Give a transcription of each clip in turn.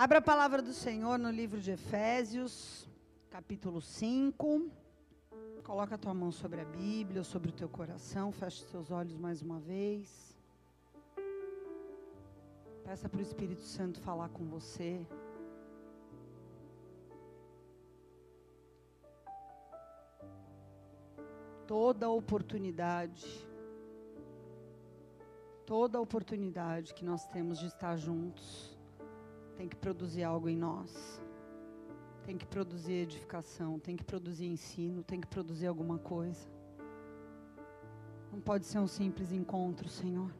Abra a palavra do Senhor no livro de Efésios, capítulo 5. Coloca a tua mão sobre a Bíblia, sobre o teu coração, fecha os teus olhos mais uma vez. Peça para o Espírito Santo falar com você. Toda oportunidade, toda oportunidade que nós temos de estar juntos, tem que produzir algo em nós. Tem que produzir edificação, tem que produzir ensino, tem que produzir alguma coisa. Não pode ser um simples encontro, Senhor.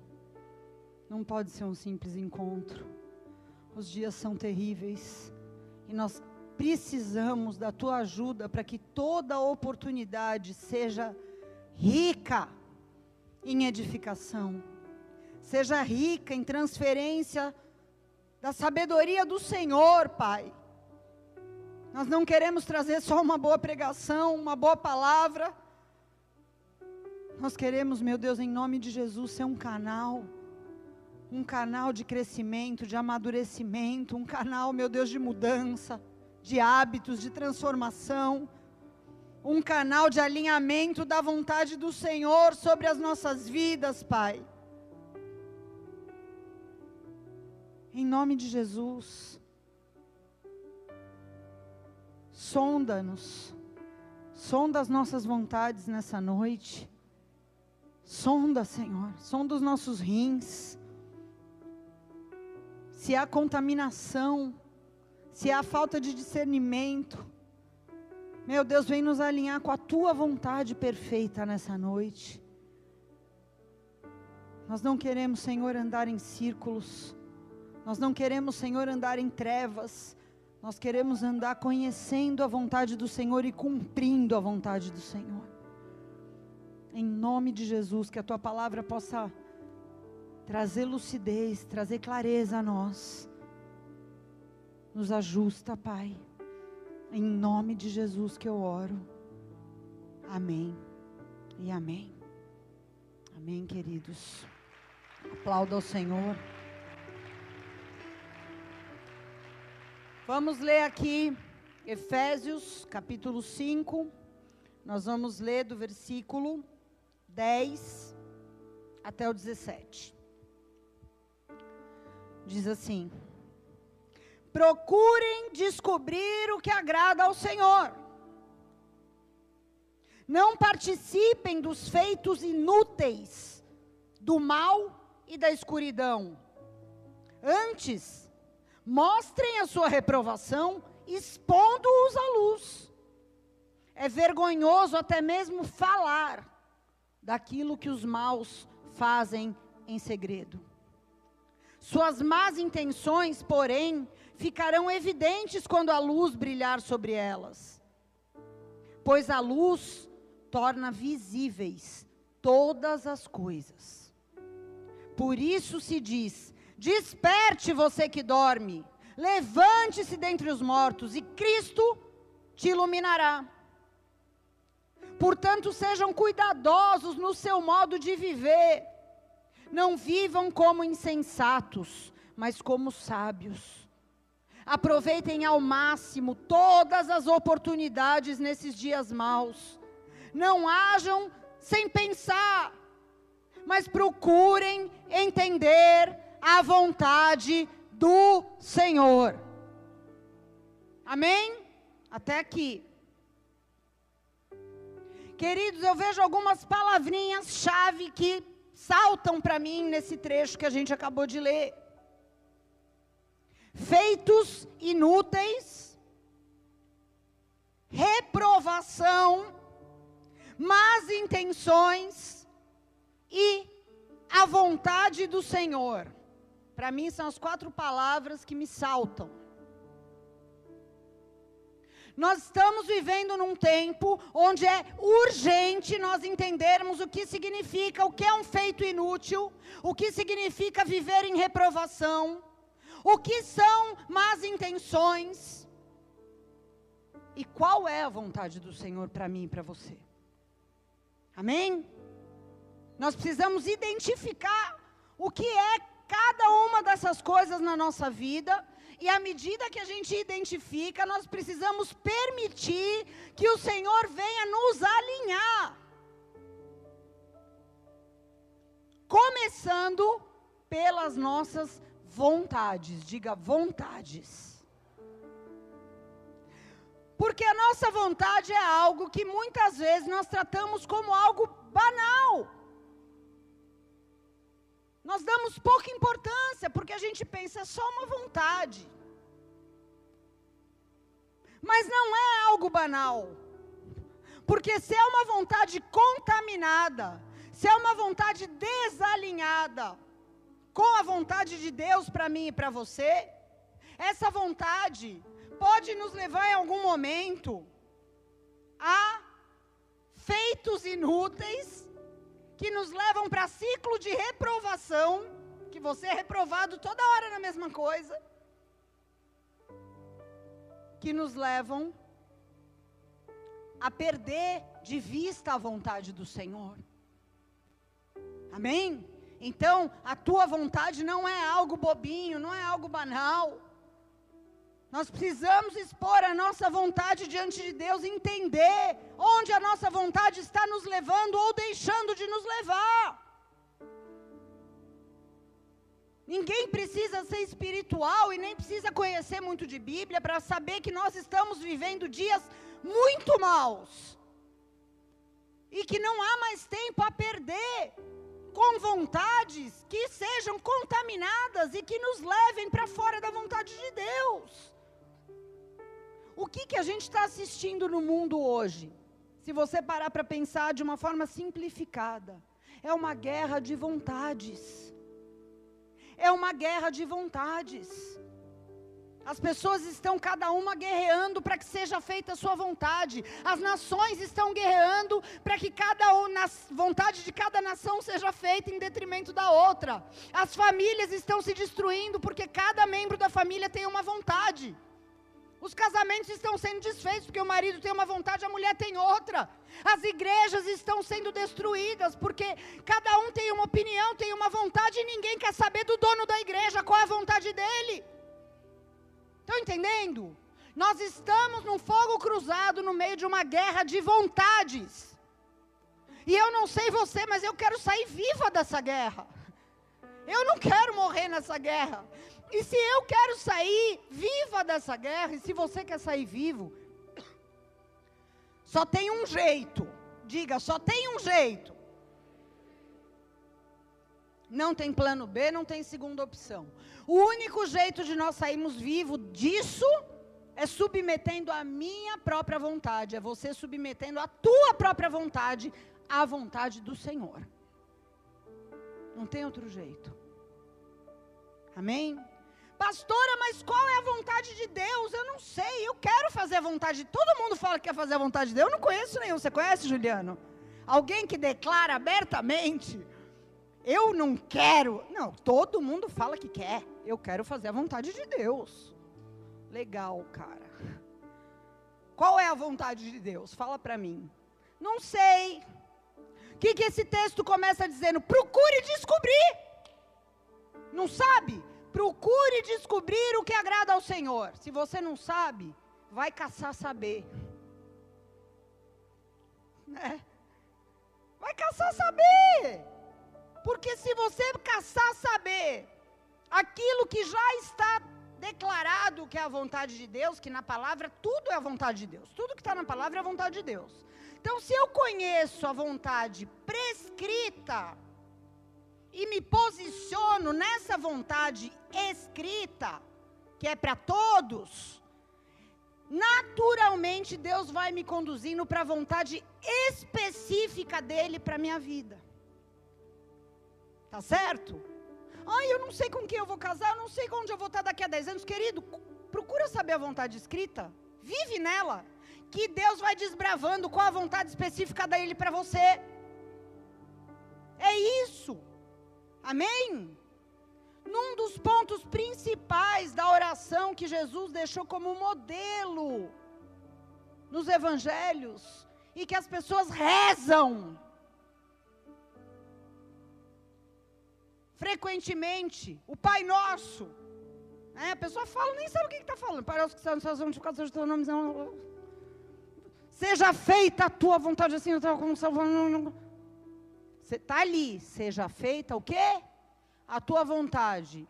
Não pode ser um simples encontro. Os dias são terríveis e nós precisamos da tua ajuda para que toda oportunidade seja rica em edificação, seja rica em transferência da sabedoria do Senhor, Pai. Nós não queremos trazer só uma boa pregação, uma boa palavra. Nós queremos, meu Deus, em nome de Jesus, ser um canal, um canal de crescimento, de amadurecimento, um canal, meu Deus, de mudança, de hábitos, de transformação, um canal de alinhamento da vontade do Senhor sobre as nossas vidas, Pai. Em nome de Jesus. Sonda-nos. Sonda as nossas vontades nessa noite. Sonda, Senhor. Sonda os nossos rins. Se há contaminação, se há falta de discernimento. Meu Deus, vem nos alinhar com a tua vontade perfeita nessa noite. Nós não queremos, Senhor, andar em círculos. Nós não queremos, Senhor, andar em trevas. Nós queremos andar conhecendo a vontade do Senhor e cumprindo a vontade do Senhor. Em nome de Jesus, que a tua palavra possa trazer lucidez, trazer clareza a nós. Nos ajusta, Pai. Em nome de Jesus que eu oro. Amém. E amém. Amém, queridos. Aplauda ao Senhor. Vamos ler aqui Efésios capítulo 5. Nós vamos ler do versículo 10 até o 17. Diz assim: Procurem descobrir o que agrada ao Senhor. Não participem dos feitos inúteis do mal e da escuridão. Antes, mostrem a sua reprovação, expondo-os à luz. É vergonhoso até mesmo falar daquilo que os maus fazem em segredo. Suas más intenções, porém, ficarão evidentes quando a luz brilhar sobre elas. Pois a luz torna visíveis todas as coisas. Por isso se diz: Desperte você que dorme, levante-se dentre os mortos e Cristo te iluminará. Portanto, sejam cuidadosos no seu modo de viver. Não vivam como insensatos, mas como sábios. Aproveitem ao máximo todas as oportunidades nesses dias maus. Não hajam sem pensar, mas procurem entender a vontade do Senhor. Amém? Até aqui. Queridos, eu vejo algumas palavrinhas-chave que saltam para mim nesse trecho que a gente acabou de ler. Feitos inúteis, reprovação, más intenções e a vontade do Senhor. Para mim, são as quatro palavras que me saltam. Nós estamos vivendo num tempo onde é urgente nós entendermos o que significa, o que é um feito inútil, o que significa viver em reprovação, o que são más intenções e qual é a vontade do Senhor para mim e para você. Amém? Nós precisamos identificar o que é cada uma dessas coisas na nossa vida E à medida que a gente identifica, nós precisamos permitir que o Senhor venha nos alinhar. Começando pelas nossas vontades, diga vontades. Porque a nossa vontade é algo que muitas vezes nós tratamos como algo banal. Nós damos pouca importância, porque a gente pensa é só uma vontade. Mas não é algo banal. Porque se é uma vontade contaminada, se é uma vontade desalinhada com a vontade de Deus para mim e para você, essa vontade pode nos levar em algum momento a feitos inúteis que nos levam para ciclo de reprovação, que você é reprovado toda hora na mesma coisa, que nos levam a perder de vista a vontade do Senhor. Amém? Então, a tua vontade não é algo bobinho, não é algo banal. Nós precisamos expor a nossa vontade diante de Deus, entender onde a nossa vontade está nos levando ou deixando de nos levar. Ninguém precisa ser espiritual e nem precisa conhecer muito de Bíblia para saber que nós estamos vivendo dias muito maus. E que não há mais tempo a perder com vontades que sejam contaminadas e que nos levem para fora da vontade de Deus. O que, que a gente está assistindo no mundo hoje? Se você parar para pensar de uma forma simplificada, é uma guerra de vontades. É uma guerra de vontades. As pessoas estão cada uma guerreando para que seja feita a sua vontade. As nações estão guerreando para que cada vontade de cada nação seja feita em detrimento da outra. As famílias estão se destruindo porque cada membro da família tem uma vontade. Os casamentos estão sendo desfeitos porque o marido tem uma vontade, a mulher tem outra. As igrejas estão sendo destruídas porque cada um tem uma opinião, tem uma vontade e ninguém quer saber do dono da igreja qual é a vontade dele. Estão entendendo? Nós estamos num fogo cruzado no meio de uma guerra de vontades. E eu não sei você, mas eu quero sair viva dessa guerra. Eu não quero morrer nessa guerra. E se eu quero sair viva dessa guerra, e se você quer sair vivo, só tem um jeito. Diga, só tem um jeito. Não tem plano B, não tem segunda opção. O único jeito de nós sairmos vivos disso é submetendo a minha própria vontade, é você submetendo a tua própria vontade à vontade do Senhor. Não tem outro jeito. Amém? Pastora, mas qual é a vontade de Deus? Eu não sei, eu quero fazer a vontade. Todo mundo fala que quer fazer a vontade de Deus. Eu não conheço nenhum. Você conhece, Juliano? Alguém que declara abertamente: Eu não quero. Não, todo mundo fala que quer. Eu quero fazer a vontade de Deus. Legal, cara. Qual é a vontade de Deus? Fala para mim. Não sei. O que, que esse texto começa dizendo? Procure descobrir. Não sabe? Procure descobrir o que agrada ao Senhor. Se você não sabe, vai caçar saber. Né? Vai caçar saber. Porque se você caçar saber aquilo que já está declarado que é a vontade de Deus, que na palavra tudo é a vontade de Deus. Tudo que está na palavra é a vontade de Deus. Então, se eu conheço a vontade prescrita, e me posiciono nessa vontade escrita, que é para todos, naturalmente Deus vai me conduzindo para a vontade específica dele para minha vida. Tá certo? Ai, eu não sei com quem eu vou casar, eu não sei onde eu vou estar daqui a 10 anos. Querido, procura saber a vontade escrita, vive nela, que Deus vai desbravando qual a vontade específica dele para você. É isso. Amém? Num dos pontos principais da oração que Jesus deixou como modelo nos evangelhos e que as pessoas rezam frequentemente, o Pai Nosso, É, a pessoa fala, nem sabe o que está falando. Parece que são suas santificados seja o teu nome. Seja feita a tua vontade, assim, eu estava como salvando. Está ali, seja feita o quê? A tua vontade.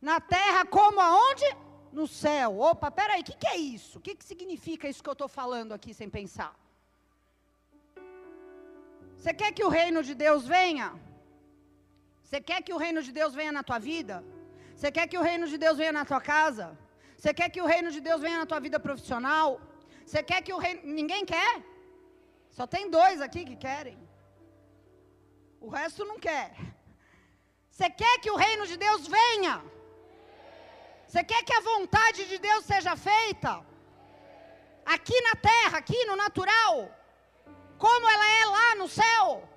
Na terra como aonde? No céu. Opa, peraí, o que, que é isso? O que, que significa isso que eu estou falando aqui sem pensar? Você quer que o reino de Deus venha? Você quer que o reino de Deus venha na tua vida? Você quer que o reino de Deus venha na tua casa? Você quer que o reino de Deus venha na tua vida profissional? Você quer que o reino. Ninguém quer? Só tem dois aqui que querem. O resto não quer. Você quer que o reino de Deus venha? Você quer que a vontade de Deus seja feita? Aqui na terra, aqui no natural? Como ela é lá no céu?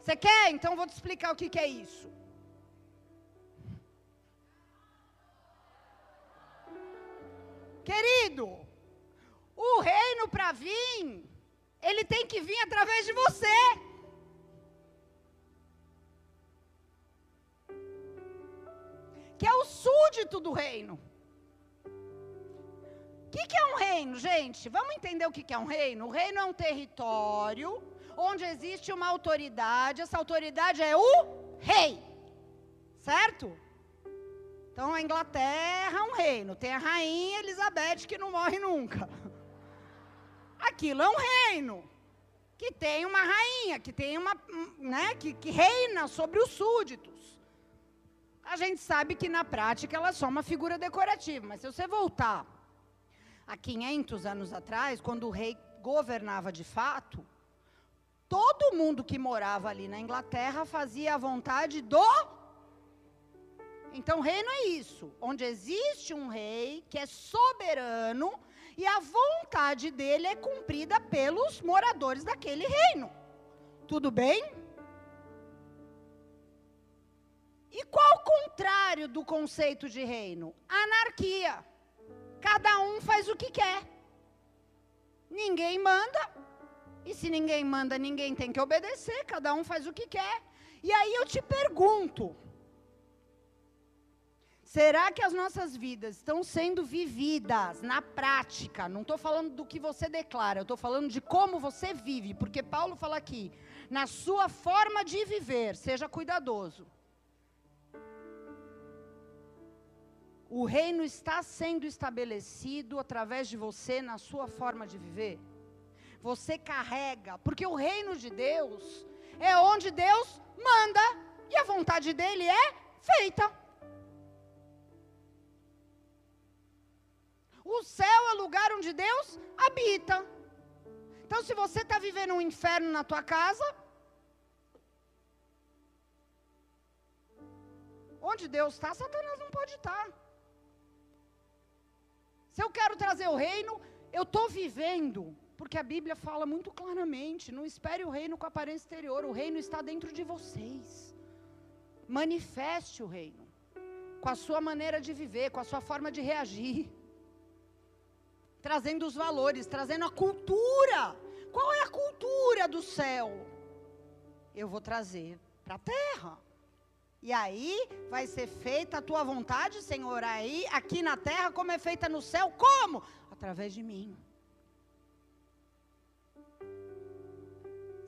Você quer? Então vou te explicar o que, que é isso. Querido, o reino para vir, ele tem que vir através de você. Que é o súdito do reino. O que, que, é um reino, gente? Vamos entender o que, que é um reino? O reino é um território onde existe uma autoridade, essa autoridade é o rei. Certo? Então a Inglaterra é um reino, tem a rainha Elizabeth que não morre nunca. Aquilo é um reino que tem uma rainha, que tem uma, né, que, que reina sobre os súditos. A gente sabe que na prática ela é só uma figura decorativa, mas se você voltar a 500 anos atrás, quando o rei governava de fato, todo mundo que morava ali na Inglaterra fazia a vontade do então, reino é isso, onde existe um rei que é soberano e a vontade dele é cumprida pelos moradores daquele reino. Tudo bem? E qual o contrário do conceito de reino? Anarquia. Cada um faz o que quer. Ninguém manda. E se ninguém manda, ninguém tem que obedecer. Cada um faz o que quer. E aí eu te pergunto: Será que as nossas vidas estão sendo vividas na prática? Não estou falando do que você declara, eu estou falando de como você vive, porque Paulo fala aqui, na sua forma de viver, seja cuidadoso. O reino está sendo estabelecido através de você na sua forma de viver. Você carrega, porque o reino de Deus é onde Deus manda e a vontade dele é feita. O céu é o lugar onde Deus habita. Então, se você está vivendo um inferno na tua casa, onde Deus está, Satanás não pode estar. Se eu quero trazer o reino, eu estou vivendo, porque a Bíblia fala muito claramente: não espere o reino com aparência exterior, o reino está dentro de vocês. Manifeste o reino, com a sua maneira de viver, com a sua forma de reagir trazendo os valores, trazendo a cultura. Qual é a cultura do céu? Eu vou trazer para a terra. E aí vai ser feita a tua vontade, Senhor, aí, aqui na terra, como é feita no céu. Como? Através de mim.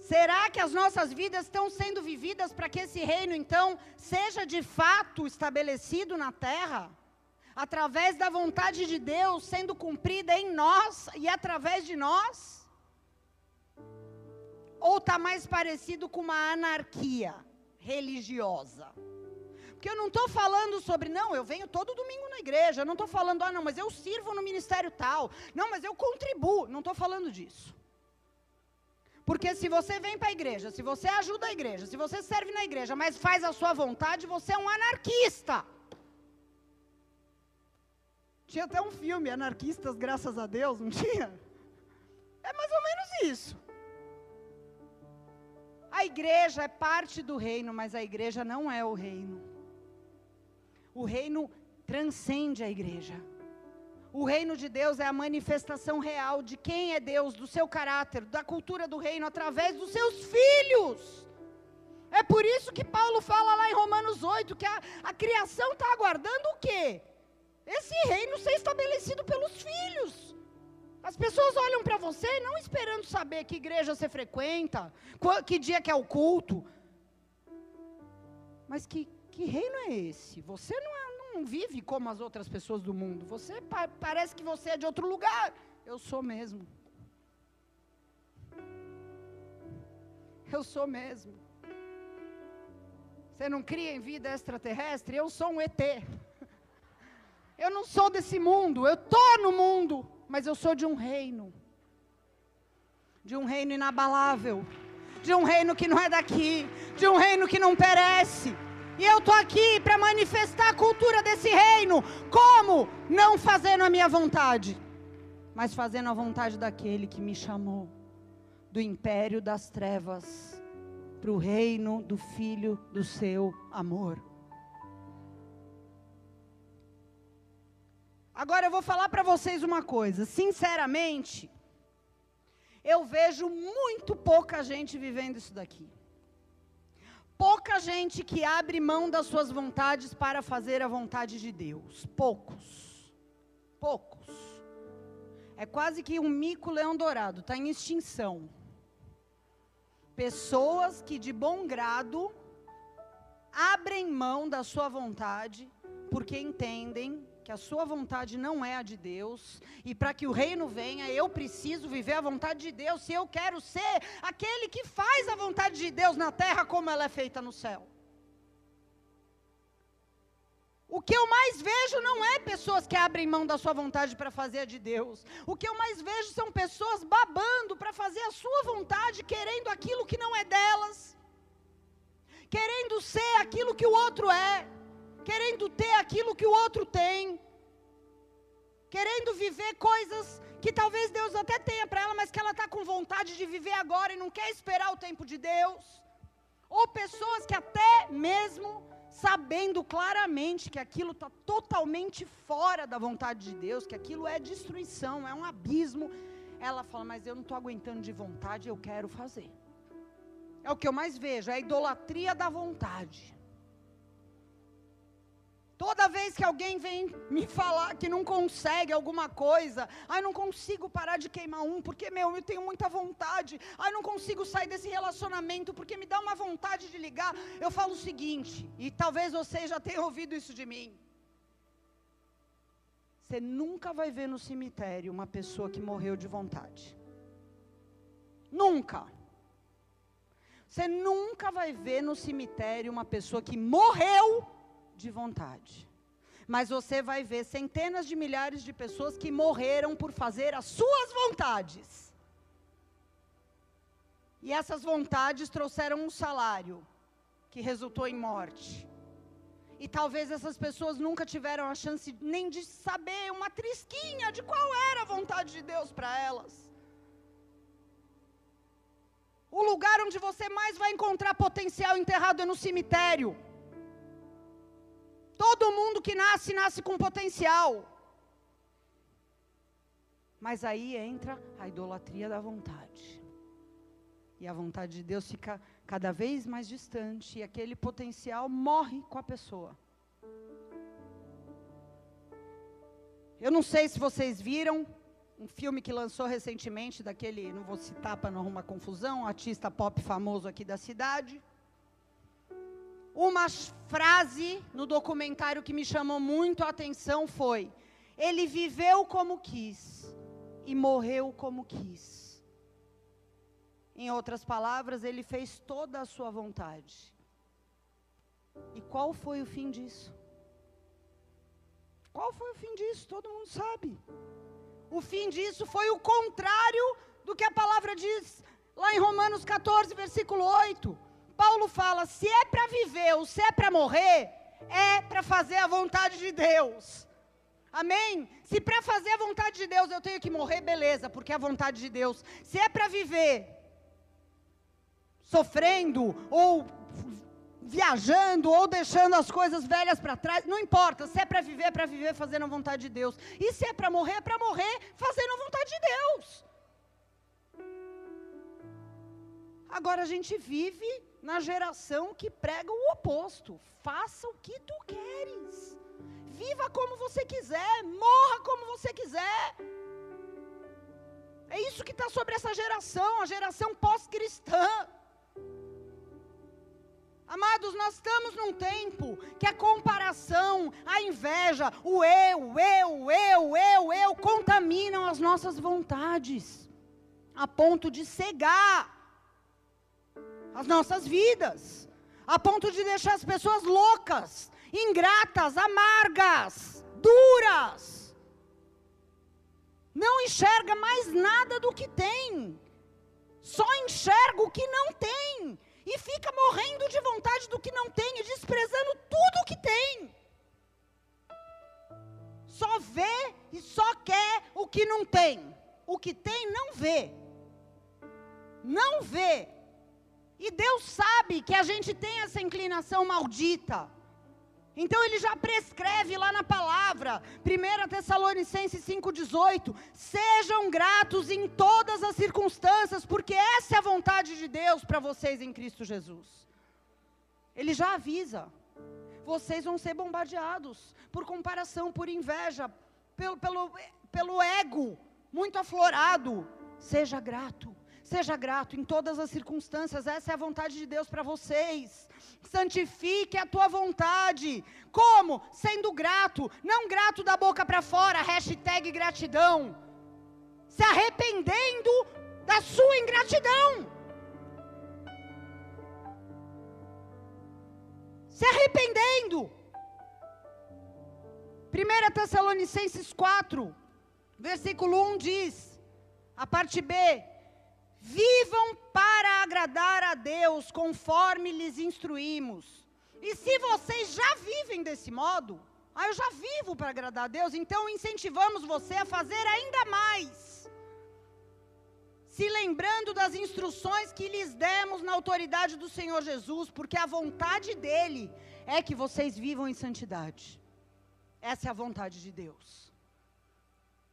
Será que as nossas vidas estão sendo vividas para que esse reino, então, seja de fato estabelecido na terra? através da vontade de Deus sendo cumprida em nós e através de nós? Ou está mais parecido com uma anarquia religiosa? Porque eu não estou falando sobre, não, eu venho todo domingo na igreja, não estou falando, ah, não, mas eu sirvo no ministério tal, não, mas eu contribuo, não estou falando disso. Porque se você vem para a igreja, se você ajuda a igreja, se você serve na igreja, mas faz a sua vontade, você é um anarquista. Tinha até um filme, Anarquistas, graças a Deus, não tinha? É mais ou menos isso. A igreja é parte do reino, mas a igreja não é o reino. O reino transcende a igreja. O reino de Deus é a manifestação real de quem é Deus, do seu caráter, da cultura do reino, através dos seus filhos. É por isso que Paulo fala lá em Romanos 8 que a, a criação está aguardando o quê? esse reino ser estabelecido pelos filhos. As pessoas olham para você não esperando saber que igreja você frequenta, que dia que é o culto. Mas que, que reino é esse? Você não, é, não vive como as outras pessoas do mundo. Você pa parece que você é de outro lugar. Eu sou mesmo. Eu sou mesmo. Você não cria em vida extraterrestre? Eu sou um ET. Eu não sou desse mundo, eu estou no mundo, mas eu sou de um reino. De um reino inabalável. De um reino que não é daqui. De um reino que não perece. E eu estou aqui para manifestar a cultura desse reino. Como? Não fazendo a minha vontade, mas fazendo a vontade daquele que me chamou do império das trevas para o reino do Filho do seu amor. Agora eu vou falar para vocês uma coisa, sinceramente, eu vejo muito pouca gente vivendo isso daqui. Pouca gente que abre mão das suas vontades para fazer a vontade de Deus. Poucos. Poucos. É quase que um mico-leão dourado, está em extinção. Pessoas que de bom grado abrem mão da sua vontade porque entendem que a sua vontade não é a de Deus, e para que o reino venha, eu preciso viver a vontade de Deus, se eu quero ser aquele que faz a vontade de Deus na terra como ela é feita no céu. O que eu mais vejo não é pessoas que abrem mão da sua vontade para fazer a de Deus. O que eu mais vejo são pessoas babando para fazer a sua vontade, querendo aquilo que não é delas, querendo ser aquilo que o outro é querendo ter aquilo que o outro tem, querendo viver coisas que talvez Deus até tenha para ela, mas que ela está com vontade de viver agora e não quer esperar o tempo de Deus. Ou pessoas que até mesmo sabendo claramente que aquilo está totalmente fora da vontade de Deus, que aquilo é destruição, é um abismo, ela fala, mas eu não estou aguentando de vontade, eu quero fazer. É o que eu mais vejo, é a idolatria da vontade. Toda vez que alguém vem me falar que não consegue alguma coisa, ai, não consigo parar de queimar um, porque, meu, eu tenho muita vontade, ai, não consigo sair desse relacionamento, porque me dá uma vontade de ligar. Eu falo o seguinte, e talvez você já tenha ouvido isso de mim. Você nunca vai ver no cemitério uma pessoa que morreu de vontade. Nunca. Você nunca vai ver no cemitério uma pessoa que morreu de vontade. Mas você vai ver centenas de milhares de pessoas que morreram por fazer as suas vontades. E essas vontades trouxeram um salário que resultou em morte. E talvez essas pessoas nunca tiveram a chance nem de saber uma trisquinha de qual era a vontade de Deus para elas. O lugar onde você mais vai encontrar potencial enterrado é no cemitério. Todo mundo que nasce, nasce com potencial. Mas aí entra a idolatria da vontade. E a vontade de Deus fica cada vez mais distante e aquele potencial morre com a pessoa. Eu não sei se vocês viram um filme que lançou recentemente daquele, não vou citar para não arrumar confusão, um artista pop famoso aqui da cidade uma frase no documentário que me chamou muito a atenção foi: ele viveu como quis e morreu como quis. Em outras palavras, ele fez toda a sua vontade. E qual foi o fim disso? Qual foi o fim disso? Todo mundo sabe. O fim disso foi o contrário do que a palavra diz lá em Romanos 14, versículo 8 Paulo fala: se é para viver ou se é para morrer, é para fazer a vontade de Deus. Amém? Se para fazer a vontade de Deus eu tenho que morrer, beleza, porque é a vontade de Deus. Se é para viver sofrendo ou viajando ou deixando as coisas velhas para trás, não importa. Se é para viver, é para viver fazendo a vontade de Deus. E se é para morrer, é para morrer fazendo a vontade de Deus. Agora a gente vive na geração que prega o oposto. Faça o que tu queres. viva como você quiser, morra como você quiser. É isso que está sobre essa geração, a geração pós-cristã. Amados, nós estamos num tempo que a comparação, a inveja, o eu, eu, eu, eu, eu contaminam as nossas vontades, a ponto de cegar as nossas vidas, a ponto de deixar as pessoas loucas, ingratas, amargas, duras. Não enxerga mais nada do que tem, só enxerga o que não tem e fica morrendo de vontade do que não tem e desprezando tudo o que tem. Só vê e só quer o que não tem. O que tem não vê. Não vê. E Deus sabe que a gente tem essa inclinação maldita. Então ele já prescreve lá na palavra, 1 Tessalonicenses 5,18: sejam gratos em todas as circunstâncias, porque essa é a vontade de Deus para vocês em Cristo Jesus. Ele já avisa: vocês vão ser bombardeados por comparação, por inveja, pelo, pelo, pelo ego muito aflorado. Seja grato. Seja grato em todas as circunstâncias, essa é a vontade de Deus para vocês. Santifique a tua vontade. Como? Sendo grato, não grato da boca para fora, hashtag gratidão. Se arrependendo da sua ingratidão. Se arrependendo. 1 Tessalonicenses 4, versículo 1 diz, a parte B, Vivam para agradar a Deus conforme lhes instruímos. E se vocês já vivem desse modo, ah, eu já vivo para agradar a Deus, então incentivamos você a fazer ainda mais. Se lembrando das instruções que lhes demos na autoridade do Senhor Jesus, porque a vontade dele é que vocês vivam em santidade. Essa é a vontade de Deus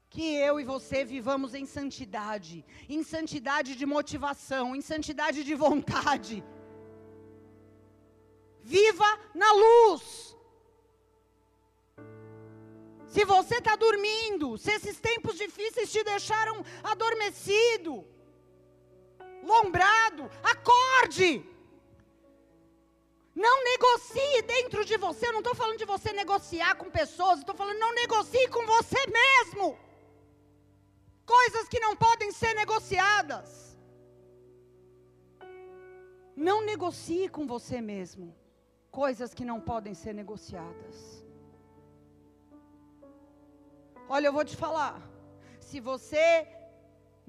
que eu e você vivamos em santidade, em santidade de motivação, em santidade de vontade. Viva na luz. Se você está dormindo, se esses tempos difíceis te deixaram adormecido, lombrado, acorde. Não negocie dentro de você. Eu não estou falando de você negociar com pessoas, estou falando não negocie com você mesmo coisas que não podem ser negociadas. Não negocie com você mesmo coisas que não podem ser negociadas. Olha, eu vou te falar. Se você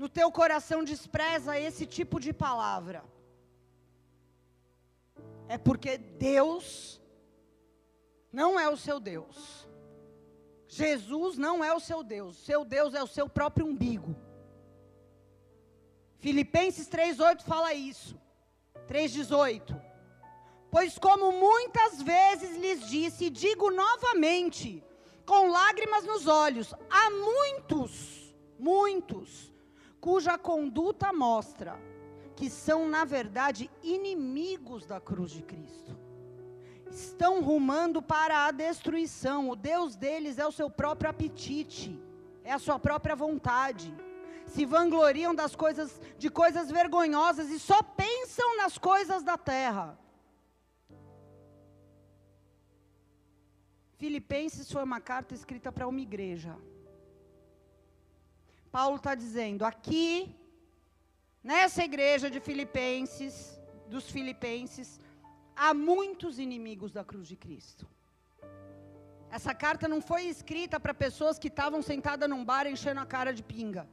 no teu coração despreza esse tipo de palavra, é porque Deus não é o seu Deus. Jesus não é o seu Deus, seu Deus é o seu próprio umbigo. Filipenses 3:8 fala isso. 3:18. Pois como muitas vezes lhes disse, e digo novamente, com lágrimas nos olhos, há muitos, muitos, cuja conduta mostra que são na verdade inimigos da cruz de Cristo estão rumando para a destruição. O Deus deles é o seu próprio apetite, é a sua própria vontade. Se vangloriam das coisas, de coisas vergonhosas e só pensam nas coisas da terra. Filipenses foi uma carta escrita para uma igreja. Paulo está dizendo aqui, nessa igreja de Filipenses, dos Filipenses, há muitos inimigos da cruz de Cristo. Essa carta não foi escrita para pessoas que estavam sentadas num bar enchendo a cara de pinga.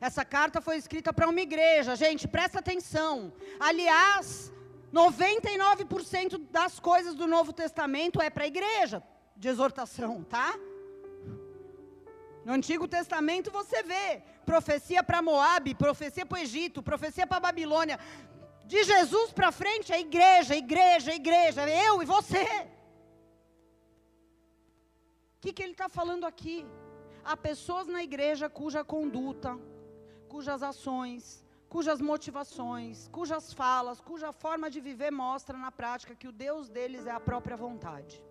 Essa carta foi escrita para uma igreja. Gente, presta atenção. Aliás, 99% das coisas do Novo Testamento é para a igreja, de exortação, tá? No Antigo Testamento você vê profecia para Moabe, profecia para o Egito, profecia para a Babilônia. De Jesus para frente é igreja, igreja, igreja, eu e você. O que, que ele está falando aqui? Há pessoas na igreja cuja conduta, cujas ações, cujas motivações, cujas falas, cuja forma de viver mostra na prática que o Deus deles é a própria vontade.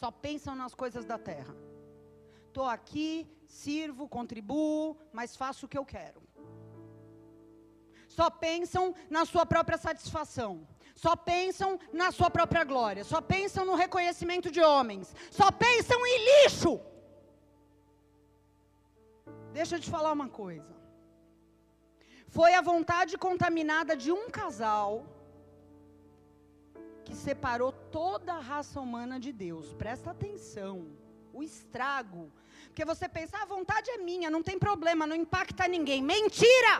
só pensam nas coisas da terra. Estou aqui, sirvo, contribuo, mas faço o que eu quero. Só pensam na sua própria satisfação. Só pensam na sua própria glória. Só pensam no reconhecimento de homens. Só pensam em lixo. Deixa eu te falar uma coisa. Foi a vontade contaminada de um casal que separou toda a raça humana de Deus. Presta atenção. O estrago. Porque você pensa, ah, a vontade é minha, não tem problema, não impacta ninguém. Mentira!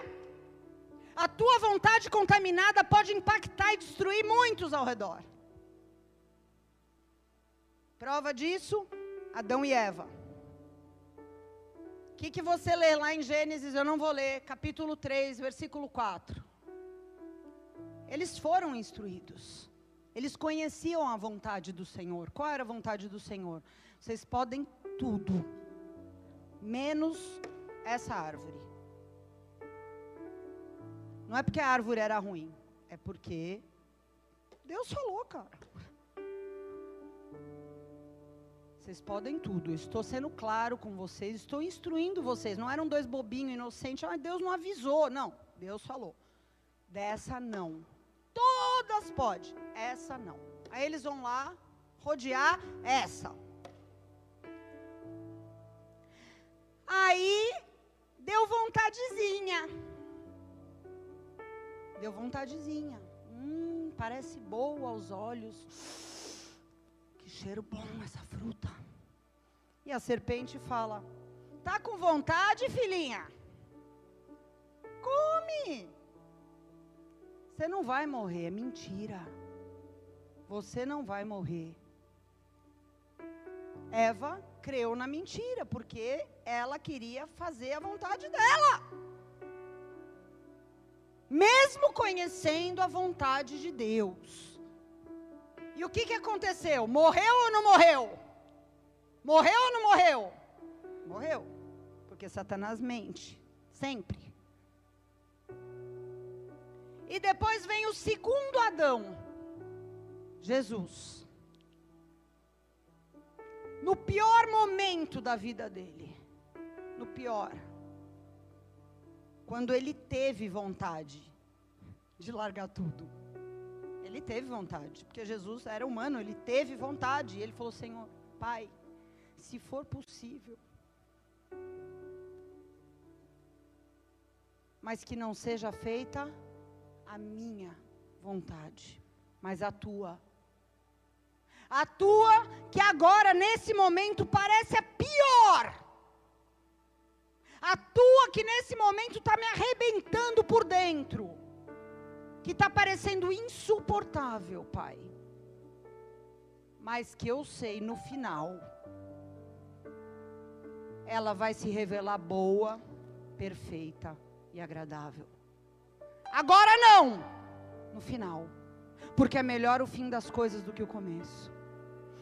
A tua vontade contaminada pode impactar e destruir muitos ao redor. Prova disso, Adão e Eva. O que, que você lê lá em Gênesis? Eu não vou ler, capítulo 3, versículo 4. Eles foram instruídos. Eles conheciam a vontade do Senhor. Qual era a vontade do Senhor? Vocês podem tudo, menos essa árvore. Não é porque a árvore era ruim, é porque Deus falou, cara. Vocês podem tudo. Eu estou sendo claro com vocês, estou instruindo vocês. Não eram dois bobinhos inocentes, ah, Deus não avisou. Não, Deus falou. Dessa não. Todas pode, essa não. Aí eles vão lá rodear essa. Aí deu vontadezinha. Deu vontadezinha. Hum, parece boa aos olhos. Que cheiro bom essa fruta. E a serpente fala: Tá com vontade, filhinha? Come. Você não vai morrer, é mentira. Você não vai morrer. Eva creu na mentira, porque ela queria fazer a vontade dela mesmo conhecendo a vontade de Deus. E o que, que aconteceu? Morreu ou não morreu? Morreu ou não morreu? Morreu. Porque Satanás mente. Sempre. E depois vem o segundo Adão, Jesus. No pior momento da vida dele. No pior quando ele teve vontade de largar tudo. Ele teve vontade, porque Jesus era humano, ele teve vontade. E ele falou: Senhor, Pai, se for possível, mas que não seja feita a minha vontade, mas a tua. A tua, que agora, nesse momento, parece a pior a tua que nesse momento está me arrebentando por dentro. Que está parecendo insuportável, Pai. Mas que eu sei no final, ela vai se revelar boa, perfeita e agradável. Agora não, no final. Porque é melhor o fim das coisas do que o começo.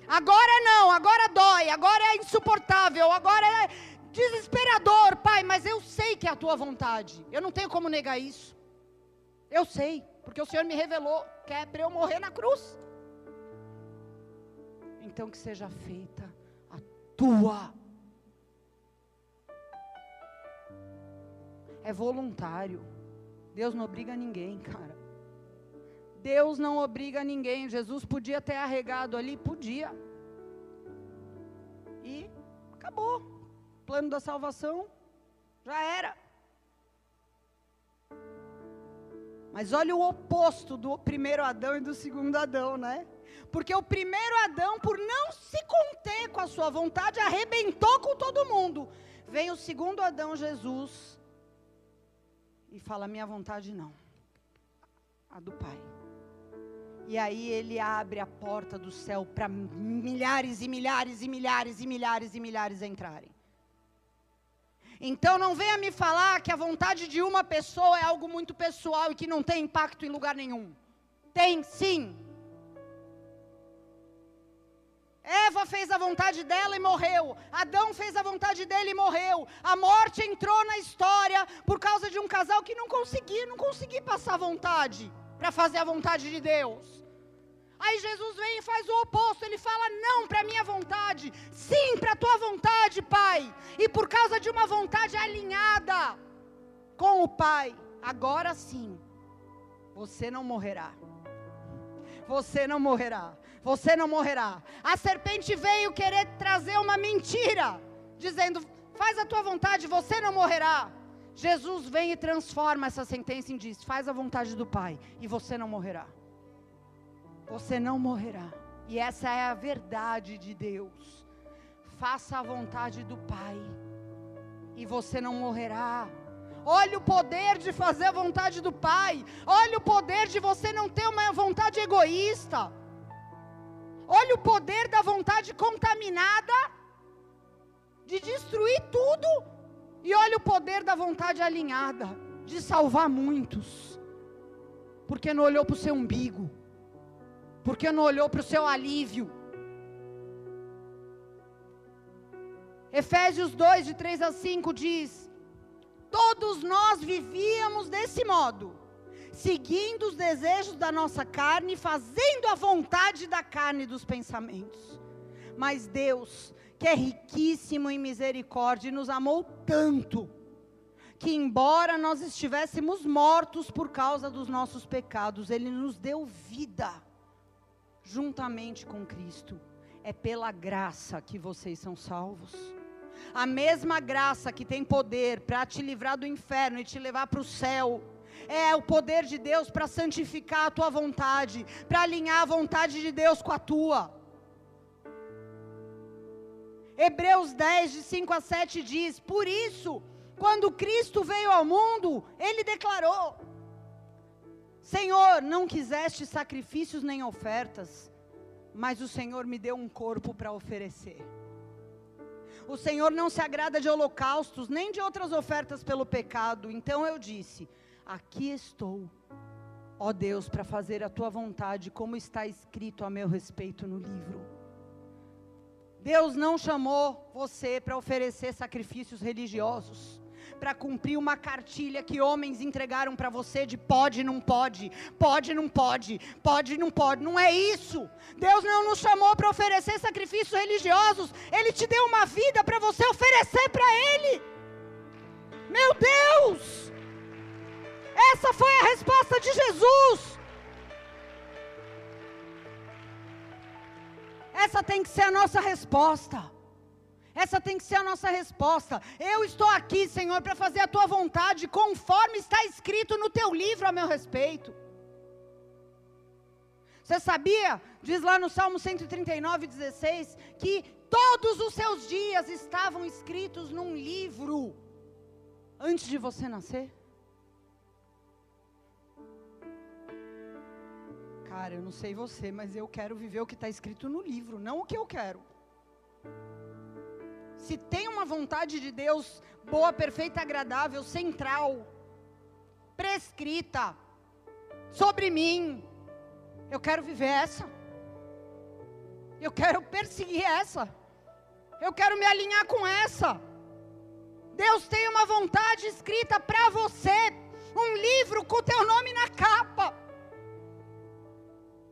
Agora não, agora dói, agora é insuportável, agora é desesperador, Pai, mas eu sei que é a tua vontade. Eu não tenho como negar isso. Eu sei, porque o Senhor me revelou que é para eu morrer na cruz. Então que seja feita a tua. É voluntário. Deus não obriga ninguém, cara. Deus não obriga ninguém. Jesus podia ter arregado ali, podia. E acabou plano da salvação, já era. Mas olha o oposto do primeiro Adão e do segundo Adão, né? Porque o primeiro Adão, por não se conter com a sua vontade, arrebentou com todo mundo. Vem o segundo Adão, Jesus, e fala: Minha vontade não, a do Pai. E aí ele abre a porta do céu para milhares e milhares e milhares e milhares e milhares entrarem. Então não venha me falar que a vontade de uma pessoa é algo muito pessoal e que não tem impacto em lugar nenhum. Tem sim. Eva fez a vontade dela e morreu. Adão fez a vontade dele e morreu. A morte entrou na história por causa de um casal que não conseguia, não conseguia passar vontade para fazer a vontade de Deus. Aí Jesus vem e faz o oposto, ele fala não para a minha vontade, sim para a tua vontade, Pai. E por causa de uma vontade alinhada com o Pai, agora sim, você não morrerá. Você não morrerá. Você não morrerá. A serpente veio querer trazer uma mentira, dizendo: faz a tua vontade, você não morrerá. Jesus vem e transforma essa sentença em diz: faz a vontade do Pai e você não morrerá. Você não morrerá. E essa é a verdade de Deus. Faça a vontade do Pai e você não morrerá. Olha o poder de fazer a vontade do Pai. Olha o poder de você não ter uma vontade egoísta. Olha o poder da vontade contaminada de destruir tudo. E olha o poder da vontade alinhada de salvar muitos. Porque não olhou para o seu umbigo. Porque não olhou para o seu alívio. Efésios 2, de 3 a 5 diz: Todos nós vivíamos desse modo seguindo os desejos da nossa carne, fazendo a vontade da carne e dos pensamentos. Mas Deus, que é riquíssimo em misericórdia, nos amou tanto, que embora nós estivéssemos mortos por causa dos nossos pecados, Ele nos deu vida, juntamente com Cristo. É pela graça que vocês são salvos. A mesma graça que tem poder para te livrar do inferno e te levar para o céu é o poder de Deus para santificar a tua vontade, para alinhar a vontade de Deus com a tua. Hebreus 10, de 5 a 7 diz: Por isso, quando Cristo veio ao mundo, ele declarou: Senhor, não quiseste sacrifícios nem ofertas, mas o Senhor me deu um corpo para oferecer. O Senhor não se agrada de holocaustos, nem de outras ofertas pelo pecado. Então eu disse: Aqui estou, ó Deus, para fazer a tua vontade, como está escrito a meu respeito no livro. Deus não chamou você para oferecer sacrifícios religiosos, para cumprir uma cartilha que homens entregaram para você de pode, não pode, pode, não pode, pode, não pode. Não é isso. Deus não nos chamou para oferecer sacrifícios religiosos. Ele te deu uma vida para você oferecer para Ele. Meu Deus! Essa foi a resposta de Jesus. Essa tem que ser a nossa resposta. Essa tem que ser a nossa resposta. Eu estou aqui, Senhor, para fazer a tua vontade, conforme está escrito no teu livro a meu respeito. Você sabia, diz lá no Salmo 139, 16, que todos os seus dias estavam escritos num livro antes de você nascer? Cara, eu não sei você, mas eu quero viver o que está escrito no livro, não o que eu quero. Se tem uma vontade de Deus boa, perfeita, agradável, central, prescrita sobre mim, eu quero viver essa. Eu quero perseguir essa. Eu quero me alinhar com essa. Deus tem uma vontade escrita para você, um livro com o teu nome na capa.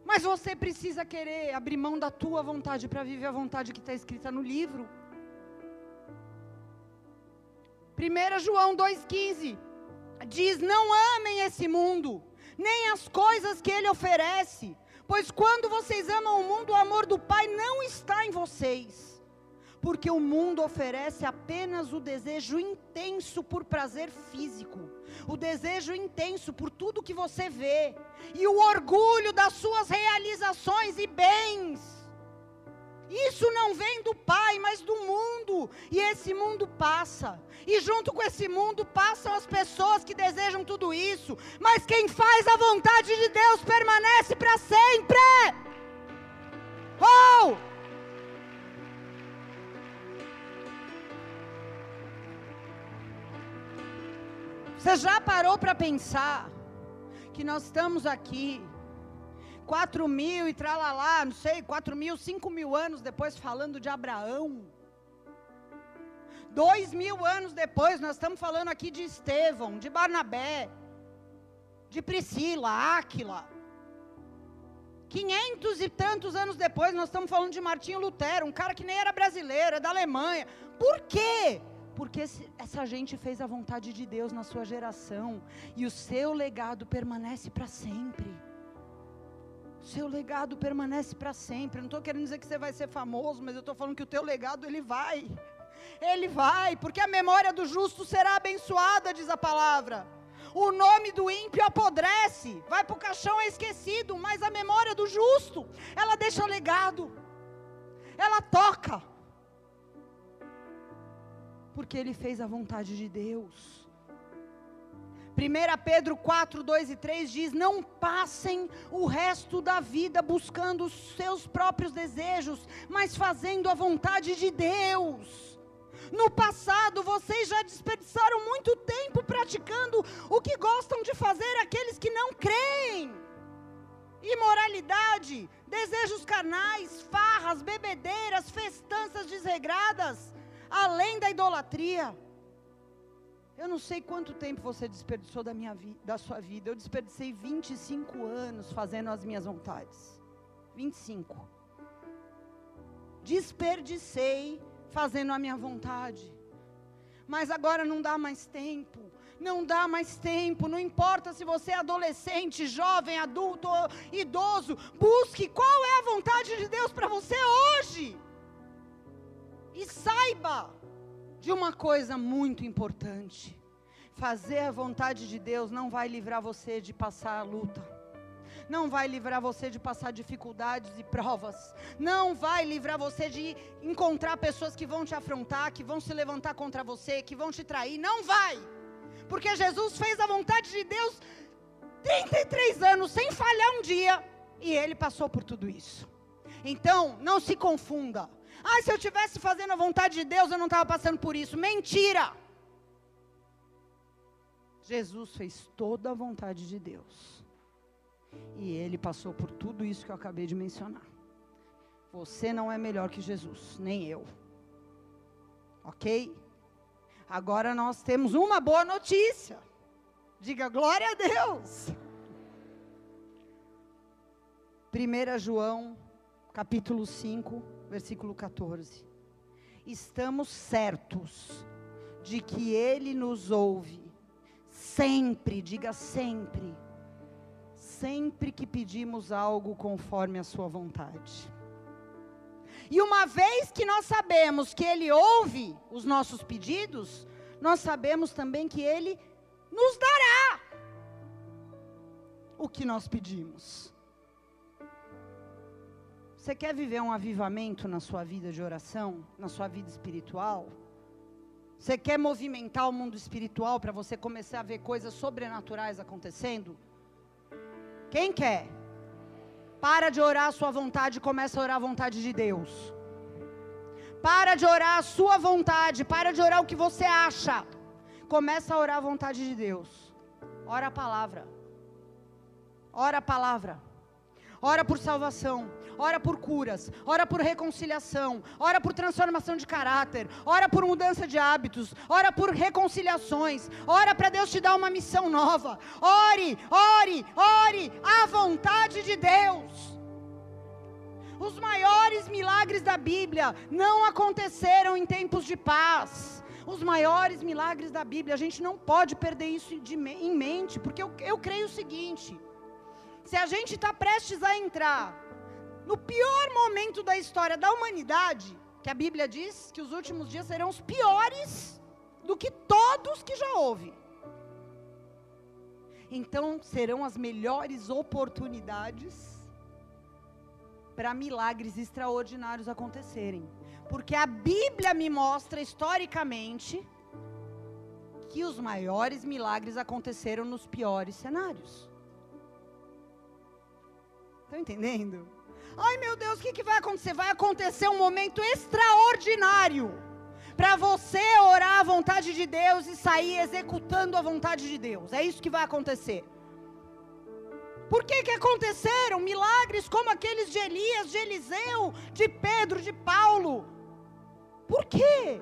Mas você precisa querer abrir mão da tua vontade para viver a vontade que está escrita no livro. 1 João 2,15 diz: Não amem esse mundo, nem as coisas que ele oferece, pois quando vocês amam o mundo, o amor do Pai não está em vocês porque o mundo oferece apenas o desejo intenso por prazer físico, o desejo intenso por tudo que você vê, e o orgulho das suas realizações e bens. Isso não vem do Pai, mas do mundo, e esse mundo passa, e junto com esse mundo passam as pessoas que desejam tudo isso, mas quem faz a vontade de Deus permanece para sempre. Oh! Você já parou para pensar que nós estamos aqui, quatro mil e tralalá, não sei, quatro mil, cinco mil anos depois falando de Abraão? Dois mil anos depois, nós estamos falando aqui de Estevão, de Barnabé, de Priscila, Áquila. 500 e tantos anos depois, nós estamos falando de Martinho Lutero, um cara que nem era brasileiro, é da Alemanha. Por quê? Porque essa gente fez a vontade de Deus na sua geração e o seu legado permanece para sempre. Seu legado permanece para sempre. Eu não estou querendo dizer que você vai ser famoso, mas eu estou falando que o teu legado ele vai. Ele vai, porque a memória do justo será abençoada, diz a palavra. O nome do ímpio apodrece, vai para o caixão é esquecido, mas a memória do justo, ela deixa legado, ela toca, porque ele fez a vontade de Deus. 1 Pedro 4, 2 e 3 diz: Não passem o resto da vida buscando os seus próprios desejos, mas fazendo a vontade de Deus. No passado, vocês já desperdiçaram muito tempo praticando o que gostam de fazer aqueles que não creem. Imoralidade, desejos carnais, farras, bebedeiras, festanças desregradas, além da idolatria. Eu não sei quanto tempo você desperdiçou da, minha da sua vida. Eu desperdicei 25 anos fazendo as minhas vontades. 25. Desperdicei fazendo a minha vontade. Mas agora não dá mais tempo. Não dá mais tempo, não importa se você é adolescente, jovem, adulto, idoso, busque qual é a vontade de Deus para você hoje. E saiba de uma coisa muito importante: fazer a vontade de Deus não vai livrar você de passar a luta. Não vai livrar você de passar dificuldades e provas, não vai livrar você de encontrar pessoas que vão te afrontar, que vão se levantar contra você, que vão te trair, não vai, porque Jesus fez a vontade de Deus 33 anos sem falhar um dia, e ele passou por tudo isso. Então, não se confunda. Ah, se eu tivesse fazendo a vontade de Deus, eu não estava passando por isso. Mentira! Jesus fez toda a vontade de Deus. E ele passou por tudo isso que eu acabei de mencionar. Você não é melhor que Jesus, nem eu. Ok? Agora nós temos uma boa notícia. Diga glória a Deus. 1 João, capítulo 5, versículo 14. Estamos certos de que Ele nos ouve, sempre, diga sempre sempre que pedimos algo conforme a Sua vontade. E uma vez que nós sabemos que Ele ouve os nossos pedidos, nós sabemos também que Ele nos dará o que nós pedimos. Você quer viver um avivamento na sua vida de oração, na sua vida espiritual? Você quer movimentar o mundo espiritual para você começar a ver coisas sobrenaturais acontecendo? Quem quer? Para de orar a sua vontade e começa a orar a vontade de Deus. Para de orar a sua vontade, para de orar o que você acha. Começa a orar a vontade de Deus. Ora a palavra. Ora a palavra. Ora por salvação, ora por curas, ora por reconciliação, ora por transformação de caráter, ora por mudança de hábitos, ora por reconciliações, ora para Deus te dar uma missão nova. Ore, ore, ore a vontade de Deus. Os maiores milagres da Bíblia não aconteceram em tempos de paz. Os maiores milagres da Bíblia, a gente não pode perder isso de, em mente, porque eu, eu creio o seguinte: se a gente está prestes a entrar no pior momento da história da humanidade, que a Bíblia diz que os últimos dias serão os piores do que todos que já houve. Então serão as melhores oportunidades para milagres extraordinários acontecerem. Porque a Bíblia me mostra historicamente que os maiores milagres aconteceram nos piores cenários. Estão entendendo? Ai meu Deus, o que, que vai acontecer? Vai acontecer um momento extraordinário para você orar a vontade de Deus e sair executando a vontade de Deus. É isso que vai acontecer. Por que, que aconteceram milagres como aqueles de Elias, de Eliseu, de Pedro, de Paulo? Por quê?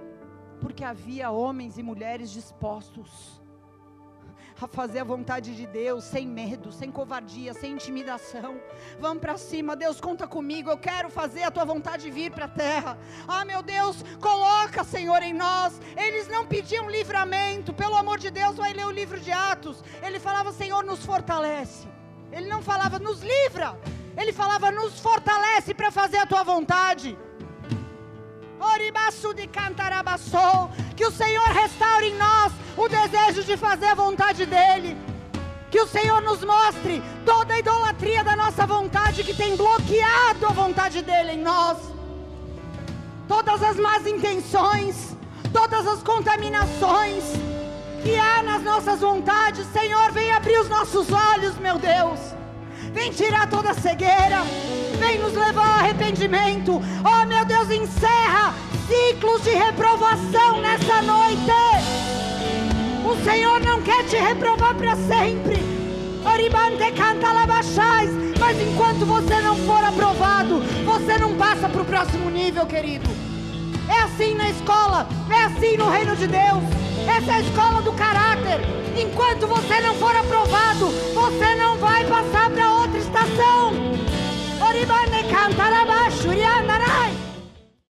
Porque havia homens e mulheres dispostos a fazer a vontade de Deus, sem medo, sem covardia, sem intimidação. Vamos para cima, Deus, conta comigo. Eu quero fazer a tua vontade vir para a terra. Ah, meu Deus, coloca, Senhor, em nós. Eles não pediam livramento, pelo amor de Deus, vai ler o livro de Atos. Ele falava, Senhor, nos fortalece. Ele não falava, nos livra. Ele falava, nos fortalece para fazer a tua vontade. Que o Senhor restaure em nós o desejo de fazer a vontade dEle. Que o Senhor nos mostre toda a idolatria da nossa vontade que tem bloqueado a vontade dEle em nós. Todas as más intenções, todas as contaminações que há nas nossas vontades. Senhor, vem abrir os nossos olhos, meu Deus. Vem tirar toda a cegueira. Vem nos levar ao arrependimento. Oh, meu Deus, encerra ciclos de reprovação nessa noite. O Senhor não quer te reprovar para sempre. Oribante canta labachais. Mas enquanto você não for aprovado, você não passa para o próximo nível, querido. É assim na escola, é assim no reino de Deus. Essa é a escola do caráter. Enquanto você não for aprovado, você não vai passar para outra estação. Oribane canta labachuriana